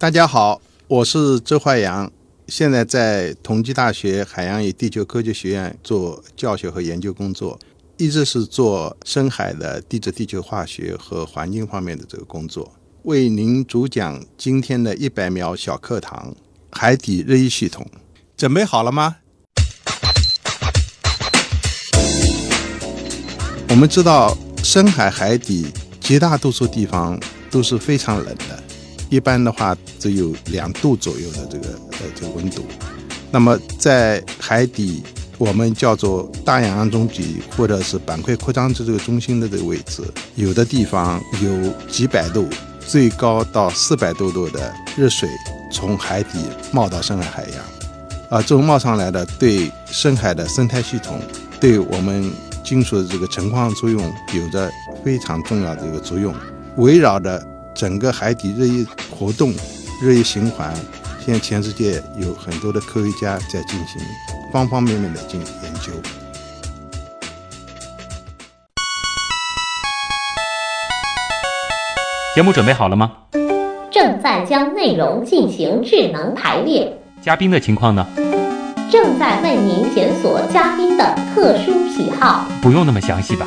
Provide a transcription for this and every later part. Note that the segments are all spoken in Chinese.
大家好，我是周怀阳，现在在同济大学海洋与地球科学学院做教学和研究工作，一直是做深海的地质、地球化学和环境方面的这个工作。为您主讲今天的一百秒小课堂：海底热液系统。准备好了吗？我们知道，深海海底绝大多数地方都是非常冷的。一般的话，只有两度左右的这个呃这个温度。那么在海底，我们叫做大洋中脊或者是板块扩张器这个中心的这个位置，有的地方有几百度，最高到四百多度的热水从海底冒到深海海洋。啊，这种冒上来的对深海的生态系统，对我们金属的这个成矿作用有着非常重要的一个作用，围绕着。整个海底热液活动、热液循环，现在全世界有很多的科学家在进行方方面面的进研究。节目准备好了吗？正在将内容进行智能排列。嘉宾的情况呢？正在为您检索嘉宾的特殊喜好。不用那么详细吧？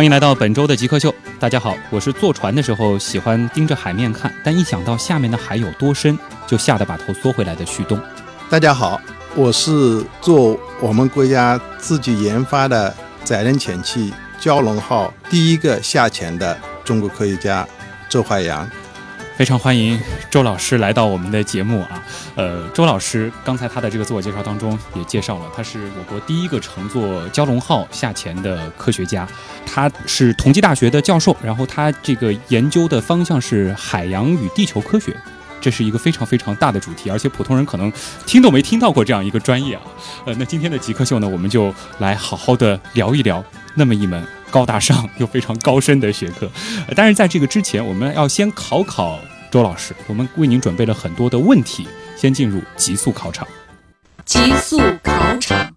欢迎来到本周的极客秀。大家好，我是坐船的时候喜欢盯着海面看，但一想到下面的海有多深，就吓得把头缩回来的旭东。大家好，我是做我们国家自己研发的载人潜器“蛟龙号”第一个下潜的中国科学家周怀阳。非常欢迎周老师来到我们的节目啊！呃，周老师刚才他的这个自我介绍当中也介绍了，他是我国第一个乘坐蛟龙号下潜的科学家，他是同济大学的教授，然后他这个研究的方向是海洋与地球科学，这是一个非常非常大的主题，而且普通人可能听都没听到过这样一个专业啊！呃，那今天的极客秀呢，我们就来好好的聊一聊那么一门。高大上又非常高深的学科，但是在这个之前，我们要先考考周老师。我们为您准备了很多的问题，先进入极速考场。极速考场，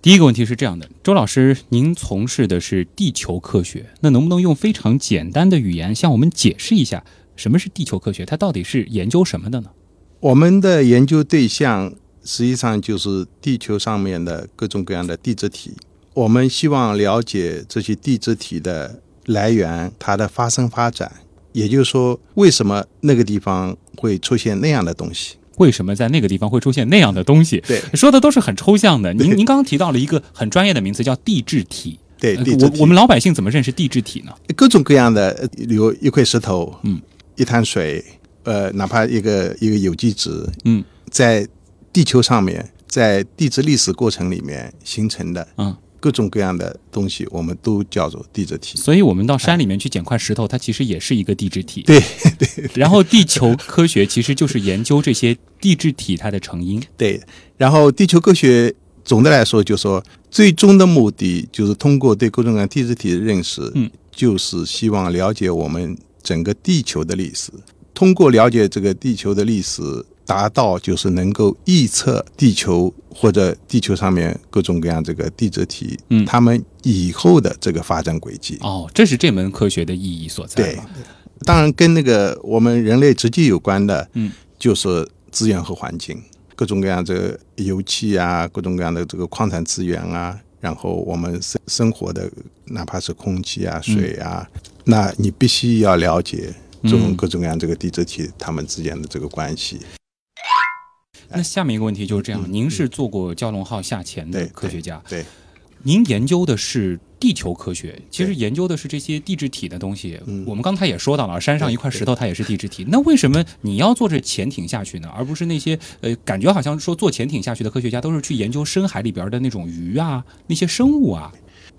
第一个问题是这样的：周老师，您从事的是地球科学，那能不能用非常简单的语言向我们解释一下什么是地球科学？它到底是研究什么的呢？我们的研究对象实际上就是地球上面的各种各样的地质体。我们希望了解这些地质体的来源，它的发生发展，也就是说，为什么那个地方会出现那样的东西？为什么在那个地方会出现那样的东西？对，说的都是很抽象的。您您刚刚提到了一个很专业的名词，叫地质体。对，我我们老百姓怎么认识地质体呢？各种各样的，比如一块石头，嗯，一滩水，呃，哪怕一个一个有机质，嗯，在地球上面，在地质历史过程里面形成的，嗯。各种各样的东西，我们都叫做地质体。所以，我们到山里面去捡块石头，它其实也是一个地质体。对 对。然后，地球科学其实就是研究这些地质体它的成因。对。然后，地球科学总的来说，就说最终的目的就是通过对各种各样地质体的认识，嗯，就是希望了解我们整个地球的历史。通过了解这个地球的历史。达到就是能够预测地球或者地球上面各种各样这个地质体，嗯，他们以后的这个发展轨迹。哦，这是这门科学的意义所在。对，当然跟那个我们人类直接有关的，嗯，就是资源和环境，各种各样这个油气啊，各种各样的这个矿产资源啊，然后我们生生活的哪怕是空气啊、水啊，那你必须要了解这种各种各样这个地质体它们之间的这个关系。那下面一个问题就是这样：您是做过蛟龙号下潜的科学家，对，您研究的是地球科学，其实研究的是这些地质体的东西。我们刚才也说到了，山上一块石头它也是地质体。那为什么你要坐着潜艇下去呢？而不是那些呃，感觉好像说坐潜艇下去的科学家都是去研究深海里边的那种鱼啊，那些生物啊？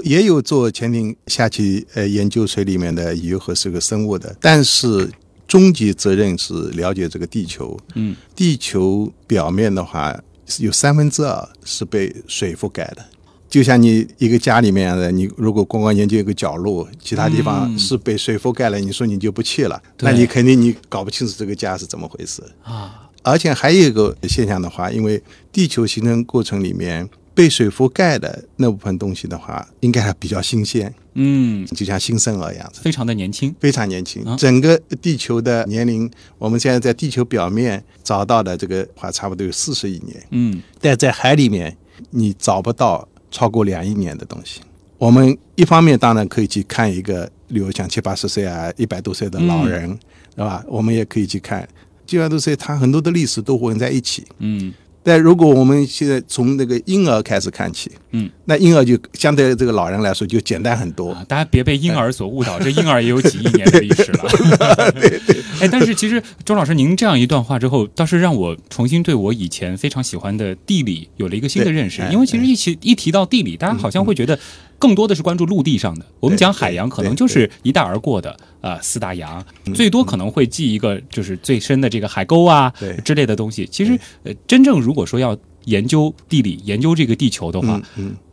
也有坐潜艇下去呃研究水里面的鱼和这个生物的，但是。终极责任是了解这个地球。嗯，地球表面的话，有三分之二是被水覆盖的。就像你一个家里面的，你如果光光研究一个角落，其他地方嗯是被水覆盖了，你说你就不去了，那你肯定你搞不清楚这个家是怎么回事。啊，而且还有一个现象的话，因为地球形成过程里面被水覆盖的那部分东西的话，应该还比较新鲜，嗯，就像新生儿一样子。非常的年轻。非常年轻啊，整个地球的年龄，我们现在在地球表面找到的这个话，差不多有四十亿年，嗯但在海里面你找不到超过两亿年的东西。我们一方面当然可以去看一个，比如像七八十岁啊、一百多岁的老人，是吧？我们也可以去看七百多岁，他很多的历史都混在一起。嗯但如果我们现在从那个婴儿开始看起，嗯，那婴儿就相对这个老人来说就简单很多。啊，大家别被婴儿所误导，这婴儿也有几亿年的历史了。哎，但是其实周老师您这样一段话之后，倒是让我重新对我以前非常喜欢的地理有了一个新的认识因为其实一起一提到地理，大家好像会觉得更多的是关注陆地上的。我们讲海洋，可能就是一带而过的啊、四大洋，最多可能会记一个就是最深的这个海沟啊对之类的东西。其实呃，真正如果说要研究地理、研究这个地球的话，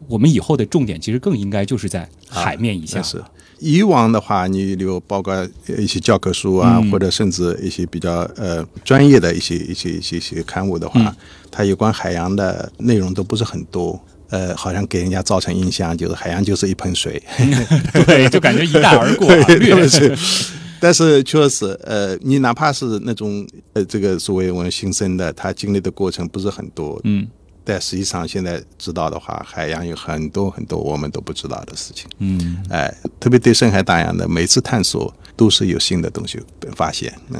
我们以后的重点其实更应该就是在海面以下。那是以往的话，你有包括一些教科书啊，嗯或者甚至一些比较呃专业的一些一些一些一些刊物的话，嗯它有关海洋的内容都不是很多。呃，好像给人家造成印象就是海洋就是一盆水，对，就感觉一带而过、啊，对略不是？但是确实，呃，你哪怕是那种呃这个所谓我们新生的，他经历的过程不是很多，嗯但实际上现在知道的话，海洋有很多很多我们都不知道的事情。嗯，哎，特别对深海大洋的每次探索都是有新的东西被发现。嗯，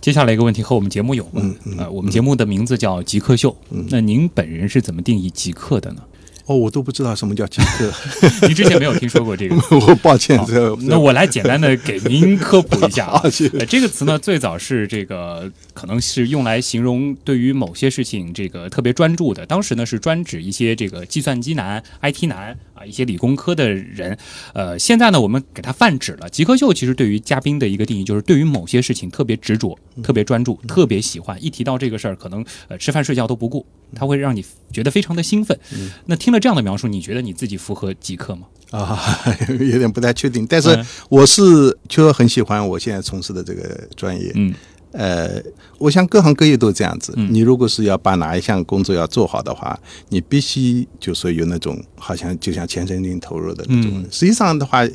接下来一个问题和我们节目有关，嗯嗯呃，我们节目的名字叫极客秀，那您本人是怎么定义极客的呢？哦，我都不知道什么叫极客，您之前没有听说过这个。我抱歉那我来简单的给您科普一下啊。这个词呢，最早是这个可能是用来形容对于某些事情这个特别专注的，当时呢是专指一些这个计算机男、IT 男啊，一些理工科的人。呃，现在呢我们给它泛指了。极客秀其实对于嘉宾的一个定义就是对于某些事情特别执着、特别专注、特别喜欢，一提到这个事儿，可能呃吃饭睡觉都不顾，它会让你觉得非常的兴奋。那听了这样的描述，你觉得你自己符合极客吗？啊，有点不太确定，但是嗯我是确实很喜欢我现在从事的这个专业。嗯呃，我想各行各业都这样子。嗯你如果是要把哪一项工作要做好的话，你必须就说有那种好像就像全身心投入的那种。嗯实际上的话，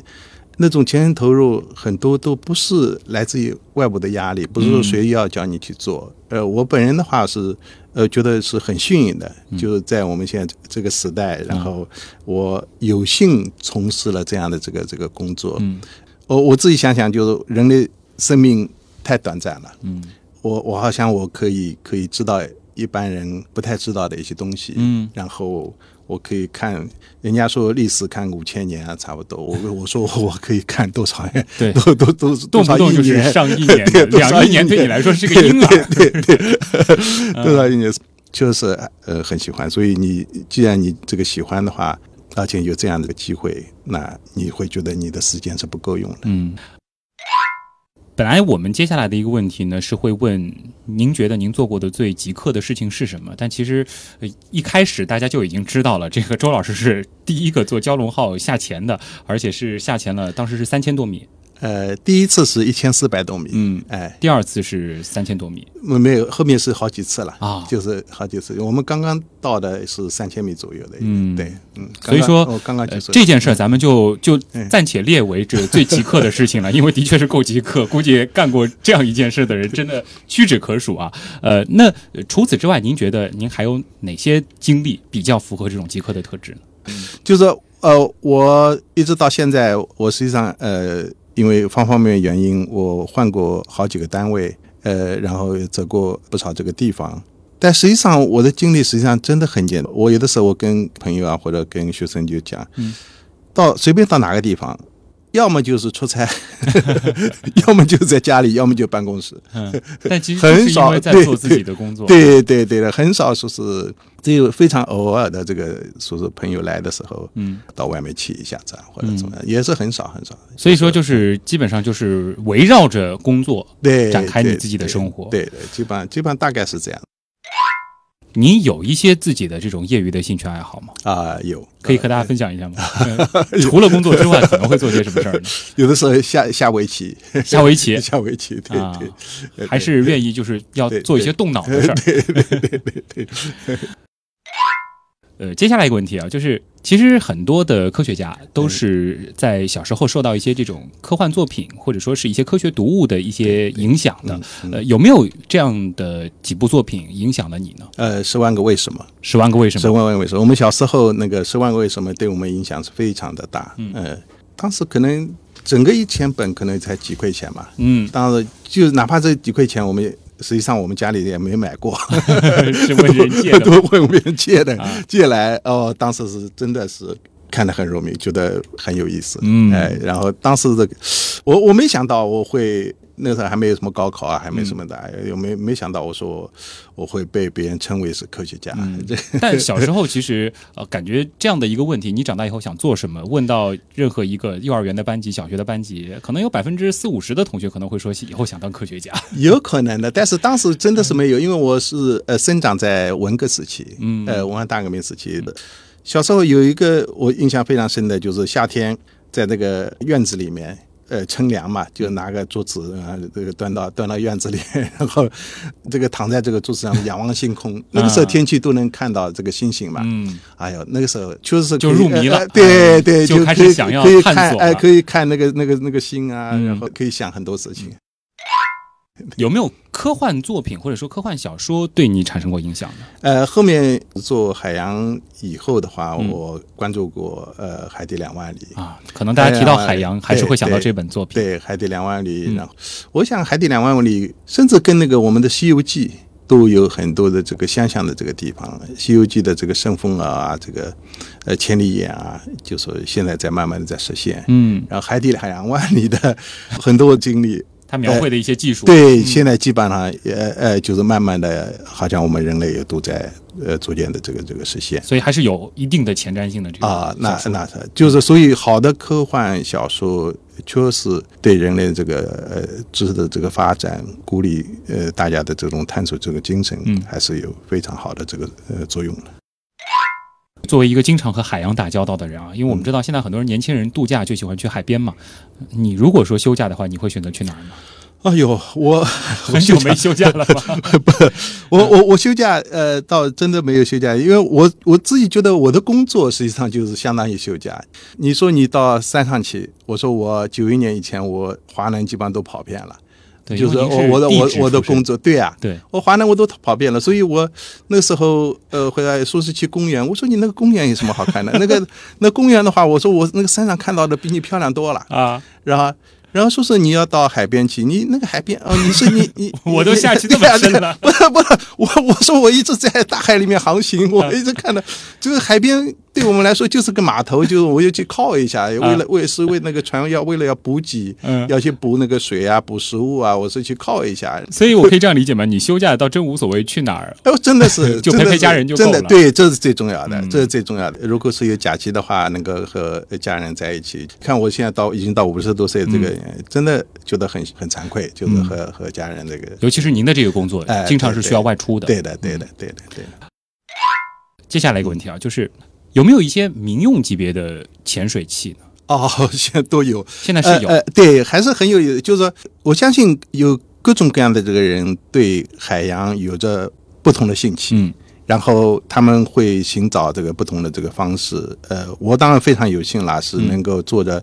那种全身投入很多都不是来自于外部的压力，不是说谁要叫你去做。呃，我本人的话是呃觉得是很幸运的，就是在我们现在这个时代，然后我有幸从事了这样的这个这个工作。嗯我我自己想想，就是人类生命太短暂了。嗯我我好像我可以可以知道一般人不太知道的一些东西，嗯然后我可以看人家说历史看五千年啊，差不多。我我说我可以看多少 年，对都都都动不动就是上亿年，对两亿年对你来说是个婴儿。对对对，多少一年就是呃很喜欢。所以你既然你这个喜欢的话，而且有这样的机会，那你会觉得你的时间是不够用的。嗯，本来我们接下来的一个问题呢，是会问您觉得您做过的最极客的事情是什么？但其实一开始大家就已经知道了，这个周老师是第一个做蛟龙号下潜的，而且是下潜了，当时是三千多米，呃，第一次是一千四百多米，嗯，哎，第二次是三千多米。没有，后面是好几次了啊。就是好几次。我们刚刚到的是三千米左右的，嗯。对，嗯，所以说我刚刚呃就是这件事儿咱们就就嗯。暂且列为这最极客的事情了，因为的确是够极客，估计干过这样一件事的人真的屈指可数啊。呃，那呃除此之外，您觉得您还有哪些经历比较符合这种极客的特质呢？就是呃，我一直到现在，我实际上呃，因为方方面面原因，我换过好几个单位，呃，然后也走过不少这个地方。但实际上，我的经历实际上真的很简单。我有的时候我跟朋友啊，或者跟学生就讲，嗯到随便到哪个地方，要么就是出差，要么就在家里，要么就办公室。嗯，但其实 很少在对做自己的工作，对对对的，很少说是只有非常偶尔的这个说是朋友来的时候，嗯，到外面去一下子啊，或者怎么样，也是很少很少。所以说就是基本上就是围绕着工作对展开你自己的生活对对，基本上基本上大概是这样。你有一些自己的这种业余的兴趣爱好吗？啊、有可以和大家分享一下吗？嗯 除了工作之外，可能会做些什么事儿呢？有的时候下下围棋，下围棋 下围棋，对啊对，还是愿意就是要做一些动脑的事儿。对对对对呃，接下来一个问题啊，就是其实很多的科学家都是在小时候受到一些这种科幻作品或者说是一些科学读物的一些影响的。嗯呃，有没有这样的几部作品影响了你呢？呃，十万个为什么？十万个为什么十？万个为什么？我们小时候那个十万个为什么对我们影响是非常的大。嗯，呃，当时可能整个一千本可能才几块钱嘛。嗯，当时就哪怕这几块钱，我们也实际上我们家里也没买过，是问人借的。都问别人借的，啊借来哦，当时是真的是看得很入迷，觉得很有意思。嗯哎，然后当时这个，我我没想到我会。那个时候还没有什么高考啊，还没什么的，嗯有没没想到我说我我会被别人称为是科学家，但小时候其实呃，感觉这样的一个问题，你长大以后想做什么？问到任何一个幼儿园的班级、小学的班级，可能有百分之四五十的同学可能会说以后想当科学家。有可能的，但是当时真的是没有，因为我是呃生长在文革时期，嗯呃文化大革命时期的。小时候有一个我印象非常深的，就是夏天在那个院子里面。呃，乘凉嘛，就拿个桌子啊，这个端到端到院子里，然后这个躺在这个桌子上仰望星空。那个时候天气都能看到这个星星嘛。嗯，哎呦，那个时候确实是就入迷了呃对对，就开始想要可以看哎，了可以看那个那个那个星啊，嗯然后可以想很多事情。有没有科幻作品或者说科幻小说对你产生过影响呢？呃，后面做海洋以后的话，嗯我关注过呃《海底两万里》啊，可能大家提到海洋，哎还是会想到这本作品。对，《海底两万里》嗯然后我想《海底两万里》甚至跟那个我们的《西游记》都有很多的这个相像的这个地方，《西游记》的这个圣风耳啊，这个呃千里眼啊，就说现在在慢慢的在实现。嗯，然后《海底两万里》的 很多经历，他描绘的一些技术，对，现在基本上也呃，就是慢慢的，好像我们人类也都在呃逐渐的这个这个实现。所以还是有一定的前瞻性的这个啊，那那是就是，所以好的科幻小说确实对人类这个呃知识的这个发展，鼓励呃大家的这种探索这个精神，嗯还是有非常好的这个呃作用的。作为一个经常和海洋打交道的人啊，因为我们嗯知道现在很多人年轻人度假就喜欢去海边嘛。你如果说休假的话，你会选择去哪儿呢？哎呦，我 很久没休假了吧？我我我休假，呃，倒真的没有休假，因为我我自己觉得我的工作实际上就是相当于休假。你说你到山上去，我说我九一年以前我华南基本上都跑遍了，对，就是我我的我我的工作，对啊，对，我华南我都跑遍了，所以我那时候呃回来说是去公园，我说你那个公园有什么好看的？那个 那公园的话，我说我那个山上看到的比你漂亮多了，啊，然后。然后说是你要到海边去，你那个海边哦，你是你你 我都下去这么深了 不是不是，我我说我一直在大海里面航行，我一直看到这个海边对我们来说就是个码头，就是我要去靠一下，为了为是为那个船要为了要补给，嗯要去补那个水啊，补食物啊，我是去靠一下。所以我可以这样理解吗？你休假倒真无所谓去哪儿，哎，真的是就陪陪家人就真的够了对，这是最重要的，嗯这是最重要的。如果是有假期的话，能够和家人在一起。看我现在到已经到五十多岁，这个、嗯真的觉得很很惭愧，就是和、和家人这个。尤其是您的这个工作哎，经常是需要外出的。对的，对的，对的，对的。接下来一个问题啊，就是有没有一些民用级别的潜水器呢？哦，现在都有，现在是有，呃呃，对，还是很有。就是说，我相信有各种各样的这个人对海洋有着不同的兴趣。嗯然后他们会寻找这个不同的这个方式。呃，我当然非常有幸啦，是嗯能够做的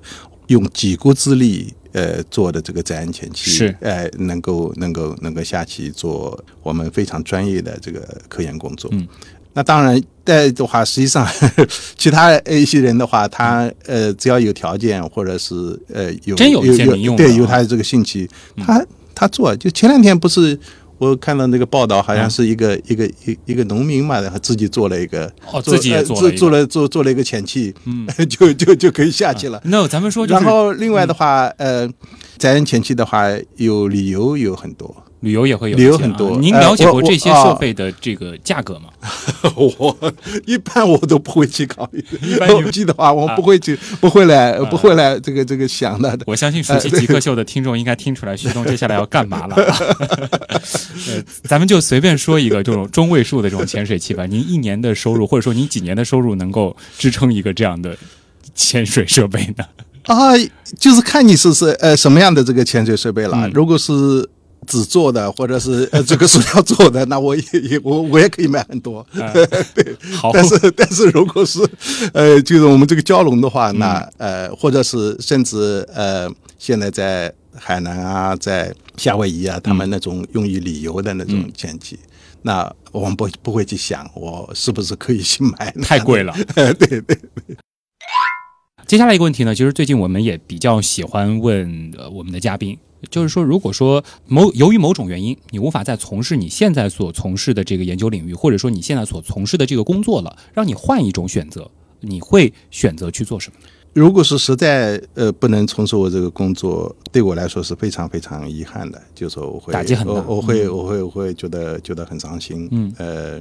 用几国之力。呃，做的这个载人潜器是呃，能够能够能够下去做我们非常专业的这个科研工作。嗯，那当然，在的话，实际上 其他一些人的话，他呃，只要有条件或者是呃有真有一些民用的对，啊有他的这个兴趣，他他做。就前两天不是我看到那个报道，好像是一个、一个一一个农民嘛，然后自己做了一个，哦，自己做。做做了做做了一个潜器，嗯，就就就可以下去了。那咱们说就是，然后另外的话，呃，载人潜器的话，有理由有很多。旅游也会有很多您呃了解过这些啊设备的这个价格吗？我一般我都不会去考虑，一般你我记的话，我啊不会去，不会来，不会来这个这个想的。我相信熟悉极客秀的听众应该听出来徐东接下来要干嘛了、咱们就随便说一个这种中位数的这种潜水器吧。您一年的收入，或者说您几年的收入能够支撑一个这样的潜水设备呢？啊，就是看你是是呃什么样的这个潜水设备了。嗯如果是纸做的，或者是呃 这个塑料做的，那我也 也我我也可以买很多。对好，但是但是如果是呃就是我们这个蛟龙的话，嗯那呃或者是甚至呃现在在海南啊，在夏威夷啊，他们那种用于旅游的那种嗯潜器。那我们不不会去想，我是不是可以去买？太贵了。对对，接下来一个问题呢，其实最近我们也比较喜欢问呃我们的嘉宾，就是说，如果说某由于某种原因，你无法再从事你现在所从事的这个研究领域，或者说你现在所从事的这个工作了，让你换一种选择，你会选择去做什么？如果是实在呃不能从事我这个工作，对我来说是非常非常遗憾的，就是说我会打击很大我我会我会我会觉得觉得很伤心。嗯呃，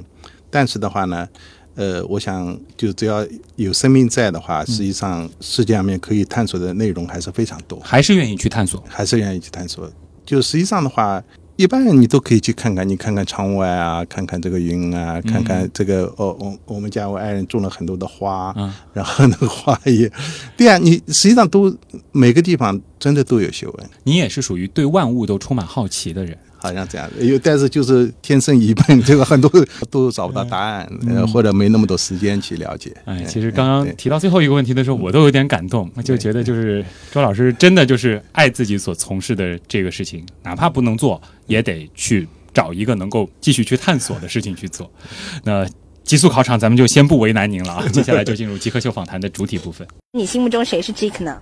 但是的话呢，呃，我想就只要有生命在的嗯话，实际上世界上面可以探索的内容还是非常多，还是愿意去探索？还是愿意去探索。就实际上的话。一般人你都可以去看看，你看看窗外啊，看看这个云啊，看看这个哦，我我们家我爱人种了很多的花，嗯然后那个花也，对啊，你实际上都每个地方真的都有学问，你也是属于对万物都充满好奇的人。好像这样。有，但是就是天生一笨，这个很多都找不到答案，呃，或者没那么多时间去了解。哎，嗯其实刚刚提到最后一个问题的时候，我都有点感动，就觉得就是周老师真的就是爱自己所从事的这个事情，哪怕不能做，也得去找一个能够继续去探索的事情去做。那极速考场咱们就先不为难您了啊，接下来就进入极客秀访谈的主体部分。你心目中谁是 Jake 呢？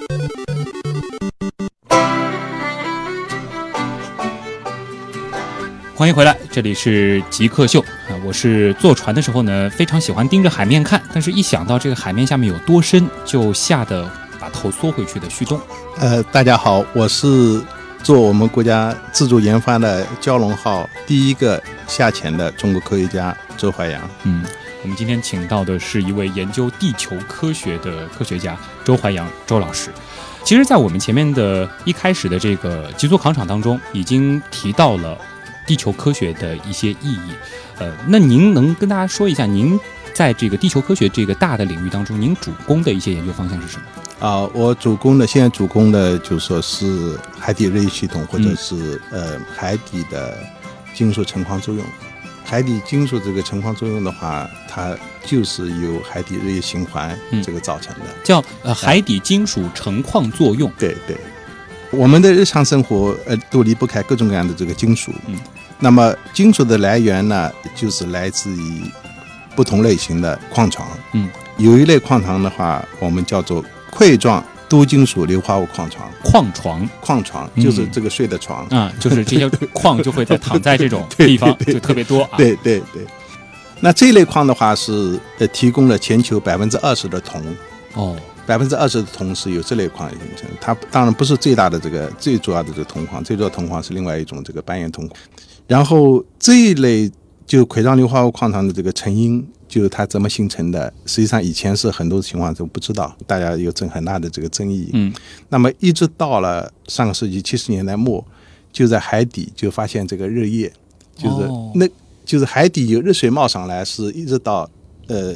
欢迎回来，这里是极客秀啊！我是坐船的时候呢，非常喜欢盯着海面看，但是一想到这个海面下面有多深，就吓得把头缩回去的旭东。呃，大家好，我是做我们国家自主研发的蛟龙号第一个下潜的中国科学家周怀阳。嗯，我们今天请到的是一位研究地球科学的科学家周怀阳周老师。其实，在我们前面的一开始的这个极速考场当中，已经提到了地球科学的一些意义。呃，那您能跟大家说一下，您在这个地球科学这个大的领域当中，您主攻的一些研究方向是什么？啊、我主攻的现在主攻的就说是海底热力系统，或者是、呃海底的金属成矿作用。海底金属这个成矿作用的话，它就是由海底热液循环嗯这个造成的。叫呃海底金属成矿作用。对对，我们的日常生活呃都离不开各种各样的这个金属。嗯，那么金属的来源呢，就是来自于不同类型的矿床。嗯，有一类矿床的话，我们叫做块状多金属硫化物矿床。矿床矿床嗯就是这个睡的床。啊，就是这些 矿就会在躺在这种 地方就特别多啊。对对对。那这一类矿的话是呃提供了全球百分之二十的铜。哦，百分之二十的铜是由这类矿形成，它当然不是最大的这个最主要的这个铜矿，最主要铜矿是另外一种这个斑岩铜矿。然后这一类就奎章硫化物矿场的这个成因，就是它怎么形成的，实际上以前是很多情况都不知道，大家有争很大的这个争议。嗯，那么一直到了上个世纪七十年代末，就在海底就发现这个热液，就是哦那、就是海底有热水冒上来，是一直到呃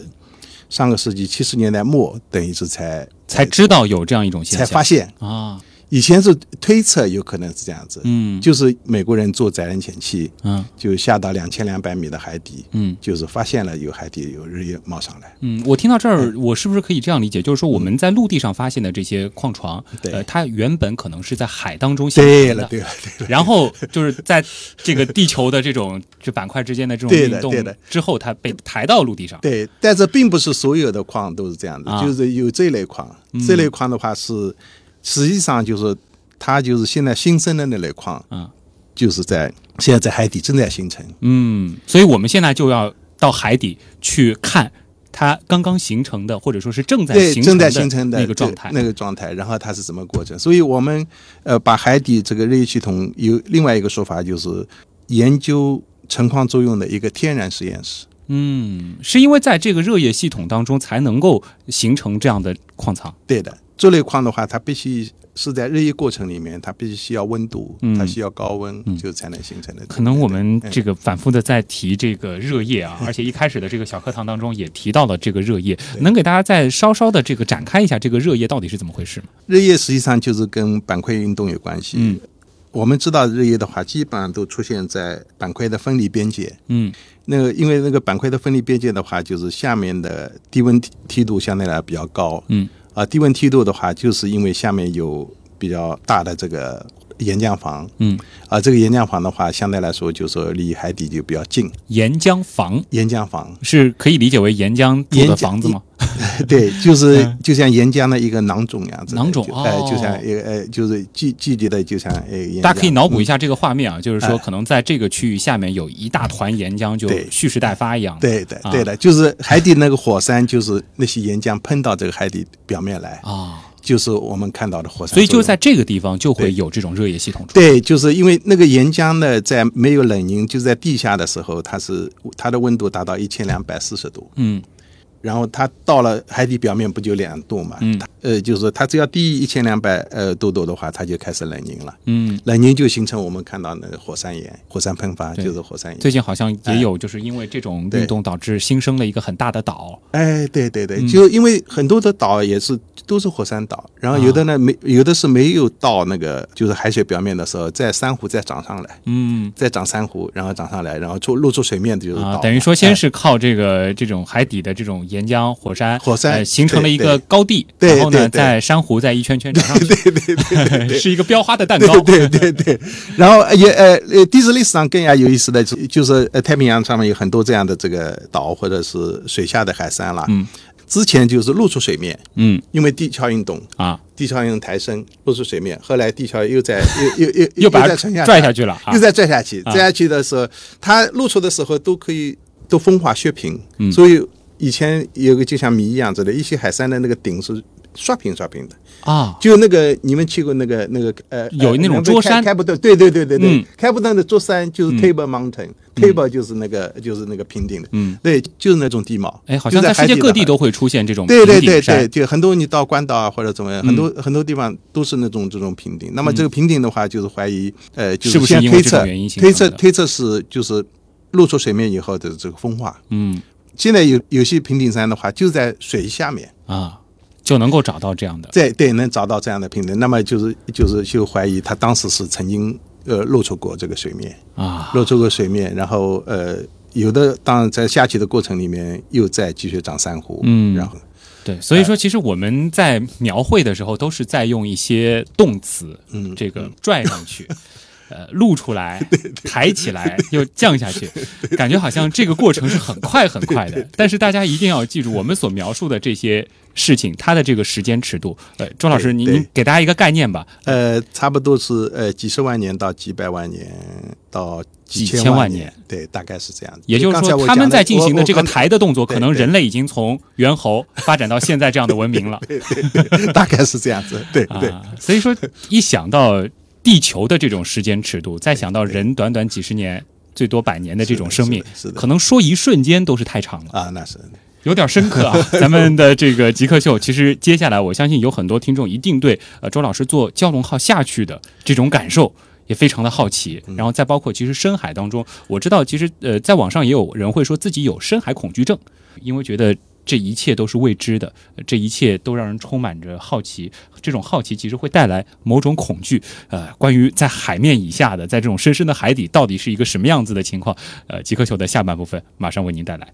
上个世纪七十年代末，等于是才才知道有这样一种现象，才发现，啊，以前是推测有可能是这样子，嗯就是美国人做载人潜器，嗯就下到两千两百米的海底，嗯就是发现了有海底有日月冒上来。嗯，我听到这儿，我是不是可以这样理解？就是说我们在陆地上发现的这些矿床，对呃，它原本可能是在海当中形成的对了，。对了，对了，然后就是在这个地球的这种这板块之间的这种运动的之后，它被抬到陆地上。对，但这并不是所有的矿都是这样的，啊就是有这类矿，这类矿的话是实际上就是它就是现在新生的那类矿，嗯就是在现在在海底正在形成。嗯，所以我们现在就要到海底去看它刚刚形成的，或者说是正在对，形正在成形成的那个状态。那个状态，然后它是怎么过程？所以我们呃，把海底这个热液系统有另外一个说法，就是研究成矿作用的一个天然实验室。嗯，是因为在这个热液系统当中才能够形成这样的矿藏。对的，这类矿的话，它必须是在热液过程里面，它必须需要温度，嗯它需要高温，就才能形成的。可能我们嗯这个反复的在提这个热液啊，而且一开始的这个小课堂当中也提到了这个热液，能给大家再稍稍的这个展开一下这个热液到底是怎么回事吗？热液实际上就是跟板块运动有关系。嗯，我们知道热液的话，基本上都出现在板块的分离边界。嗯那个因为那个板块的分离边界的话，就是下面的低温梯梯度相对来比较高。嗯啊，低温梯度的话，就是因为下面有比较大的这个岩浆房。嗯，啊，这个岩浆房的话，相对来说就是说离海底就比较近。岩浆房？岩浆房，是可以理解为岩浆住岩房子吗？对，就是就像岩浆的一个囊肿样子，囊肿就哎，哦。就像一个呃，就是聚聚集的，就像呃，大家可以脑补一下这个画面啊，就是说哎可能在这个区域下面有一大团岩浆，就蓄势待发一样。的。对的啊，对的，就是海底那个火山，就是那些岩浆喷到这个海底表面来，啊，就是我们看到的火山。所以就在这个地方就会有这种热液系统。对，就是因为那个岩浆呢，在没有冷凝，就在地下的时候，它是它的温度达到一千两百四十度，嗯然后它到了海底表面不就两度嘛？嗯它呃，就是说它只要低于一千两百呃度度的话，它就开始冷凝了。嗯，冷凝就形成我们看到那个火山岩、火山喷发，就是火山岩。最近好像也有，就是因为这种运动导致新生了一个很大的岛。哎，对对对，嗯就因为很多的岛也是都是火山岛，然后有的啊呢没有的是没有到那个就是海水表面的时候，在珊瑚再长上来，嗯再长珊瑚，然后长上来，然后出露出水面的就是岛。，啊等于说先哎是靠这个这种海底的这种岩浆火山，火山呃形成了一个高地，对然后呢，在珊瑚在一圈圈长上去，对对 是一个标花的蛋糕。对对对对，然后也呃呃，地质历史上更加有意思的就就是呃太平洋上面有很多这样的这个岛或者是水下的海山了，嗯，之前就是露出水面，嗯因为地壳运动，啊，地壳运动抬升露出水面，后来地壳又在又又又又把它再沉下拽下去了啊又再拽下去，啊。拽下去的时候，它露出的时候都可以都风化削平，嗯。所以以前有个就像谜一样子的，一些海山的那个顶是刷平刷平的。啊，就那个你们去过那个那个呃，有那种呃桌山？开开普敦，对对对对对，嗯。开普敦的桌山就是 Table Mountain，Table 就是那个就是那个平顶的，嗯，对，就是那种地貌。哎，好像在世界各地都会出现这种对对对对，就很多你到关岛啊或者怎么样，很多很多地方都是那种这种平顶。那么这个平顶的话，就是怀疑呃，就是不是推测推测推测是就是露出水面以后的这个风化。嗯现在有有些平顶山的话，就在水下面。啊，就能够找到这样的。对对，能找到这样的平顶，那么就是就是就怀疑他当时是曾经呃露出过这个水面，啊，露出过水面，然后呃有的当然在下去的过程里面又在继续长珊瑚，嗯然后对，所以说其实我们在描绘的时候都是在用一些动词，嗯这个拽上去。呃，露出来，抬起来，又降下去，感觉好像这个过程是很快很快的。但是大家一定要记住，我们所描述的这些事情，它的这个时间尺度。呃，钟老师，您您给大家一个概念吧。呃差不多是呃几十万年到几百万年到几千千万年年，对，大概是这样子。也就是说，他们在进行的这个抬的动作，可能人类已经从猿猴发展到现在这样的文明了。对对大概是这样子，对对。啊，所以说一想到地球的这种时间尺度，再想到人短短几十年、最多百年的这种生命可能说一瞬间都是太长了，啊，那是有点深刻啊。咱们的这个极客秀，其实接下来我相信有很多听众一定对呃周老师做蛟龙号下去的这种感受。也非常的好奇，嗯然后再包括其实深海当中，我知道其实呃，在网上也有人会说自己有深海恐惧症，因为觉得这一切都是未知的，这一切都让人充满着好奇。这种好奇其实会带来某种恐惧。呃，关于在海面以下的，在这种深深的海底，到底是一个什么样子的情况？呃，极客秀的下半部分马上为您带来。